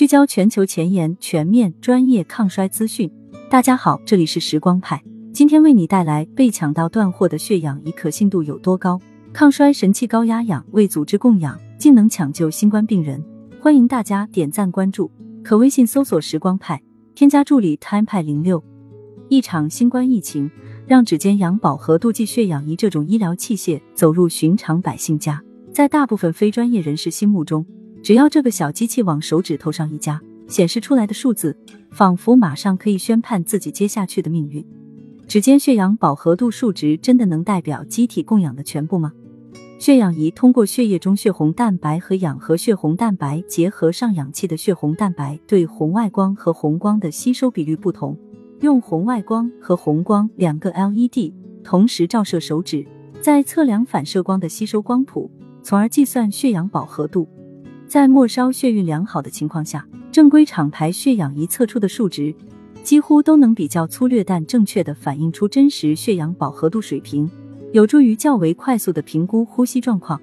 聚焦全球前沿、全面、专业抗衰资讯。大家好，这里是时光派，今天为你带来被抢到断货的血氧仪可信度有多高？抗衰神器高压氧为组织供氧，竟能抢救新冠病人。欢迎大家点赞关注，可微信搜索“时光派”，添加助理 “time 派零六”。一场新冠疫情让指尖氧饱和度计血氧仪这种医疗器械走入寻常百姓家，在大部分非专业人士心目中。只要这个小机器往手指头上一夹，显示出来的数字仿佛马上可以宣判自己接下去的命运。指尖血氧饱和度数值真的能代表机体供氧的全部吗？血氧仪通过血液中血红蛋白和氧和血红蛋白结合上氧气的血红蛋白对红外光和红光的吸收比率不同，用红外光和红光两个 LED 同时照射手指，再测量反射光的吸收光谱，从而计算血氧饱和度。在末梢血运良好的情况下，正规厂牌血氧仪测出的数值几乎都能比较粗略但正确的反映出真实血氧饱和度水平，有助于较为快速的评估呼吸状况。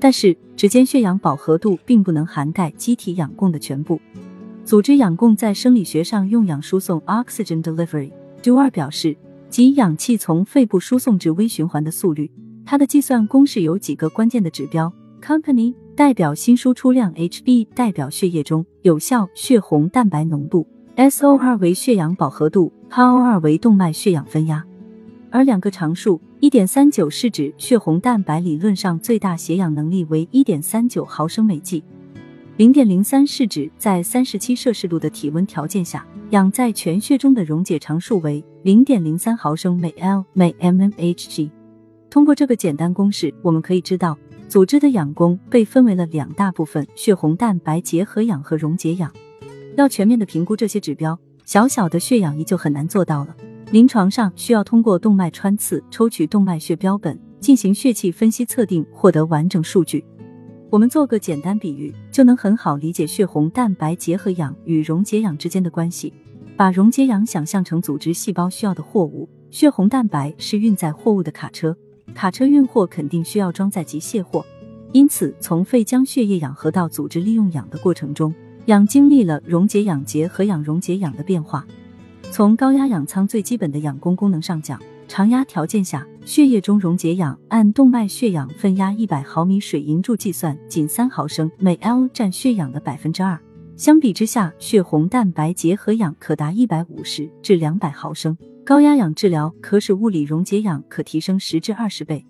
但是，指尖血氧饱和度并不能涵盖机体氧供的全部。组织氧供在生理学上用氧输送 （oxygen delivery）。杜二表示，即氧气从肺部输送至微循环的速率。它的计算公式有几个关键的指标。Company 代表新输出量，HB 代表血液中有效血红蛋白浓度，SO 二为血氧饱和度，PO 二为动脉血氧分压。而两个常数，一点三九是指血红蛋白理论上最大携氧能力为一点三九毫升每 g，零点零三是指在三十七摄氏度的体温条件下，氧在全血中的溶解常数为零点零三毫升每 L 每 mmHg。通过这个简单公式，我们可以知道。组织的氧供被分为了两大部分：血红蛋白结合氧和溶解氧。要全面的评估这些指标，小小的血氧仪就很难做到了。临床上需要通过动脉穿刺抽取动脉血标本，进行血气分析测定，获得完整数据。我们做个简单比喻，就能很好理解血红蛋白结合氧与溶解氧之间的关系。把溶解氧想象成组织细胞需要的货物，血红蛋白是运载货物的卡车。卡车运货肯定需要装载及卸货，因此从肺将血液氧合到组织利用氧的过程中，氧经历了溶解氧结合氧溶解氧的变化。从高压氧舱最基本的氧供功能上讲，常压条件下，血液中溶解氧按动脉血氧分压一百毫米水银柱计算，仅三毫升每 L 占血氧的百分之二。相比之下，血红蛋白结合氧可达一百五十至两百毫升。高压氧治疗可使物理溶解氧可提升十至二十倍，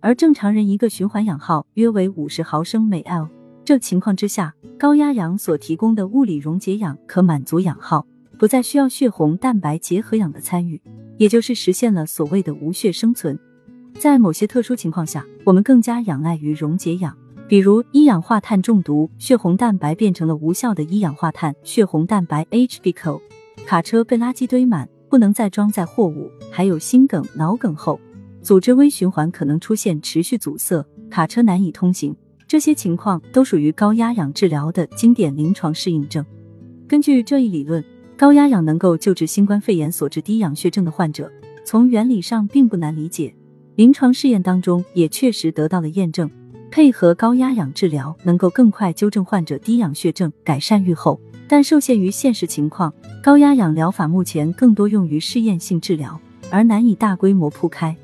而正常人一个循环氧耗约为五十毫升每 L。这情况之下，高压氧所提供的物理溶解氧可满足氧耗，不再需要血红蛋白结合氧的参与，也就是实现了所谓的无血生存。在某些特殊情况下，我们更加仰赖于溶解氧，比如一氧化碳中毒，血红蛋白变成了无效的一氧化碳血红蛋白 HbCO，卡车被垃圾堆满。不能再装载货物，还有心梗、脑梗后，组织微循环可能出现持续阻塞，卡车难以通行。这些情况都属于高压氧治疗的经典临床适应症。根据这一理论，高压氧能够救治新冠肺炎所致低氧血症的患者，从原理上并不难理解。临床试验当中也确实得到了验证，配合高压氧治疗能够更快纠正患者低氧血症，改善预后。但受限于现实情况，高压氧疗法目前更多用于试验性治疗，而难以大规模铺开。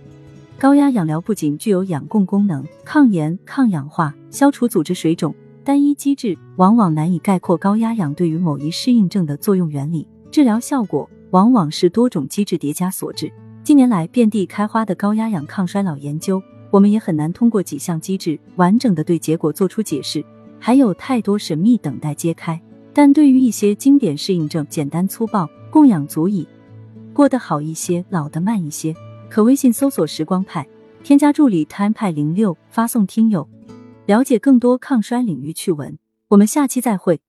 高压氧疗不仅具有氧供功能、抗炎、抗氧化、消除组织水肿，单一机制往往难以概括高压氧对于某一适应症的作用原理。治疗效果往往是多种机制叠加所致。近年来遍地开花的高压氧抗衰老研究，我们也很难通过几项机制完整的对结果做出解释，还有太多神秘等待揭开。但对于一些经典适应症，简单粗暴，供养足矣。过得好一些，老得慢一些。可微信搜索“时光派”，添加助理 “time 派零六”，发送“听友”，了解更多抗衰领域趣闻。我们下期再会。